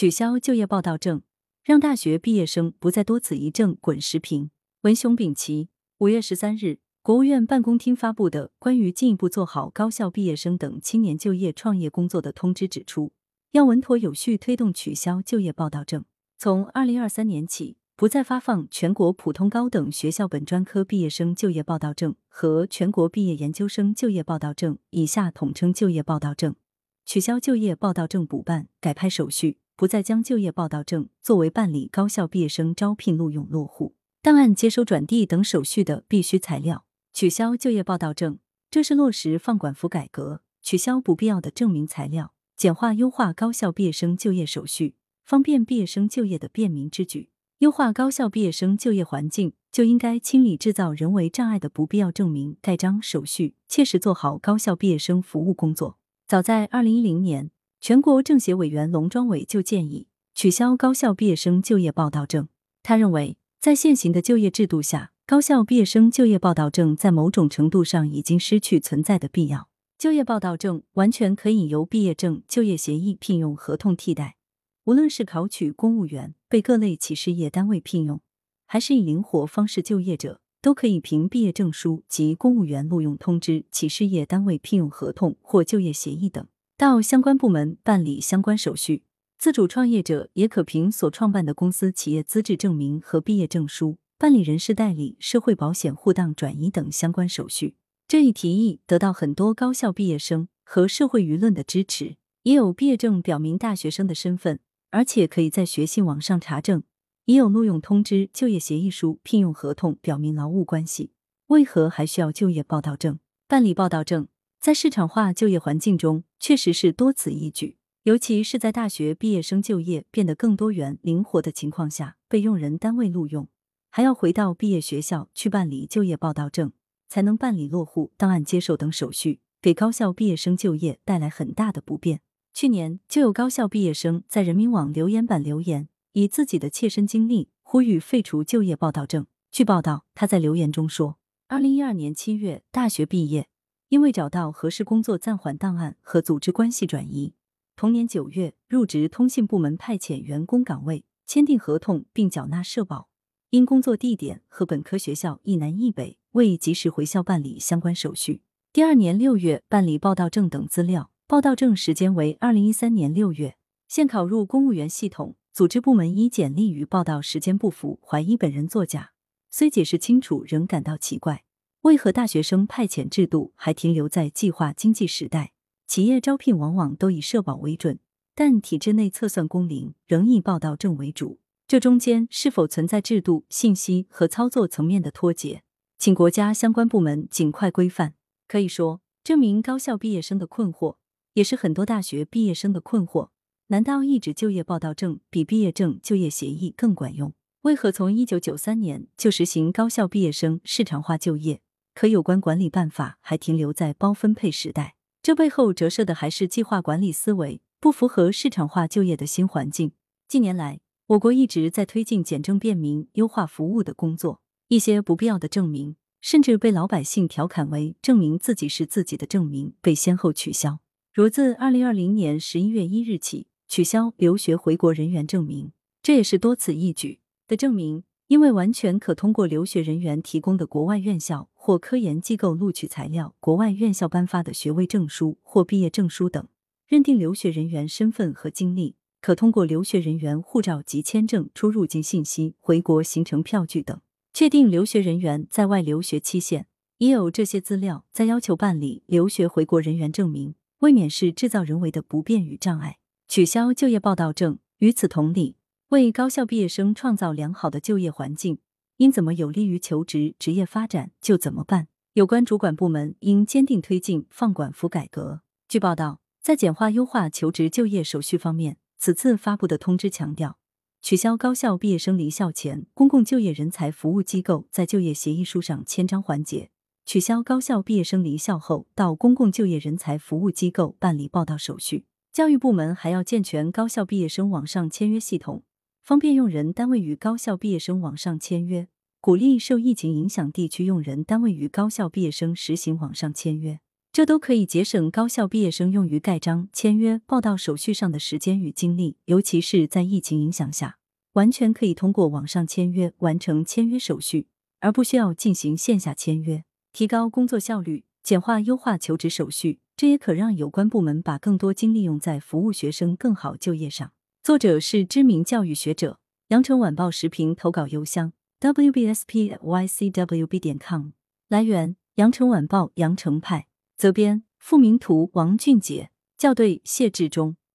取消就业报到证，让大学毕业生不再多此一证滚石屏。文雄丙奇，五月十三日，国务院办公厅发布的关于进一步做好高校毕业生等青年就业创业工作的通知指出，要稳妥有序推动取消就业报到证。从二零二三年起，不再发放全国普通高等学校本专科毕业生就业报到证和全国毕业研究生就业报到证（以下统称就业报到证），取消就业报到证补办、改拍手续，不再将就业报到证作为办理高校毕业生招聘录用落户。档案接收转递等手续的必须材料，取消就业报到证，这是落实放管服改革，取消不必要的证明材料，简化优化高校毕业生就业手续，方便毕业生就业的便民之举。优化高校毕业生就业环境，就应该清理制造人为障碍的不必要证明、盖章手续，切实做好高校毕业生服务工作。早在二零一零年，全国政协委员龙庄伟就建议取消高校毕业生就业报到证。他认为。在现行的就业制度下，高校毕业生就业报到证在某种程度上已经失去存在的必要。就业报到证完全可以由毕业证、就业协议、聘用合同替代。无论是考取公务员、被各类企事业单位聘用，还是以灵活方式就业者，都可以凭毕业证书及公务员录用通知、企事业单位聘用合同或就业协议等，到相关部门办理相关手续。自主创业者也可凭所创办的公司企业资质证明和毕业证书办理人事代理、社会保险互档转移等相关手续。这一提议得到很多高校毕业生和社会舆论的支持。已有毕业证表明大学生的身份，而且可以在学信网上查证；已有录用通知、就业协议书、聘用合同表明劳务关系，为何还需要就业报到证？办理报到证，在市场化就业环境中，确实是多此一举。尤其是在大学毕业生就业变得更多元、灵活的情况下，被用人单位录用，还要回到毕业学校去办理就业报到证，才能办理落户、档案接受等手续，给高校毕业生就业带来很大的不便。去年就有高校毕业生在人民网留言板留言，以自己的切身经历呼吁废除就业报到证。据报道，他在留言中说：“二零一二年七月大学毕业，因为找到合适工作，暂缓档案和组织关系转移。”同年九月，入职通信部门派遣员工岗位，签订合同并缴纳社保。因工作地点和本科学校一南一北，未及时回校办理相关手续。第二年六月办理报到证等资料，报到证时间为二零一三年六月。现考入公务员系统，组织部门依简历与报到时间不符，怀疑本人作假。虽解释清楚，仍感到奇怪，为何大学生派遣制度还停留在计划经济时代？企业招聘往往都以社保为准，但体制内测算工龄仍以报到证为主。这中间是否存在制度、信息和操作层面的脱节？请国家相关部门尽快规范。可以说，这名高校毕业生的困惑，也是很多大学毕业生的困惑。难道一纸就业报到证比毕业证、就业协议更管用？为何从一九九三年就实行高校毕业生市场化就业，可有关管理办法还停留在包分配时代？这背后折射的还是计划管理思维不符合市场化就业的新环境。近年来，我国一直在推进简政便民、优化服务的工作，一些不必要的证明，甚至被老百姓调侃为证明自己是自己的证明，被先后取消。如自二零二零年十一月一日起，取消留学回国人员证明，这也是多此一举的证明。因为完全可通过留学人员提供的国外院校或科研机构录取材料、国外院校颁发的学位证书或毕业证书等，认定留学人员身份和经历；可通过留学人员护照及签证出入境信息、回国行程票据等，确定留学人员在外留学期限。已有这些资料，再要求办理留学回国人员证明，未免是制造人为的不便与障碍。取消就业报到证，与此同理。为高校毕业生创造良好的就业环境，应怎么有利于求职、职业发展就怎么办。有关主管部门应坚定推进放管服改革。据报道，在简化优化求职就业手续方面，此次发布的通知强调，取消高校毕业生离校前公共就业人才服务机构在就业协议书上签章环节，取消高校毕业生离校后到公共就业人才服务机构办理报到手续。教育部门还要健全高校毕业生网上签约系统。方便用人单位与高校毕业生网上签约，鼓励受疫情影响地区用人单位与高校毕业生实行网上签约。这都可以节省高校毕业生用于盖章、签约、报到手续上的时间与精力，尤其是在疫情影响下，完全可以通过网上签约完成签约手续，而不需要进行线下签约，提高工作效率，简化优化求职手续。这也可让有关部门把更多精力用在服务学生更好就业上。作者是知名教育学者，羊城晚报时评投稿邮箱 wbspycwb 点 com。来源：羊城晚报羊城派。责编：付明图，王俊杰，校对：谢志忠。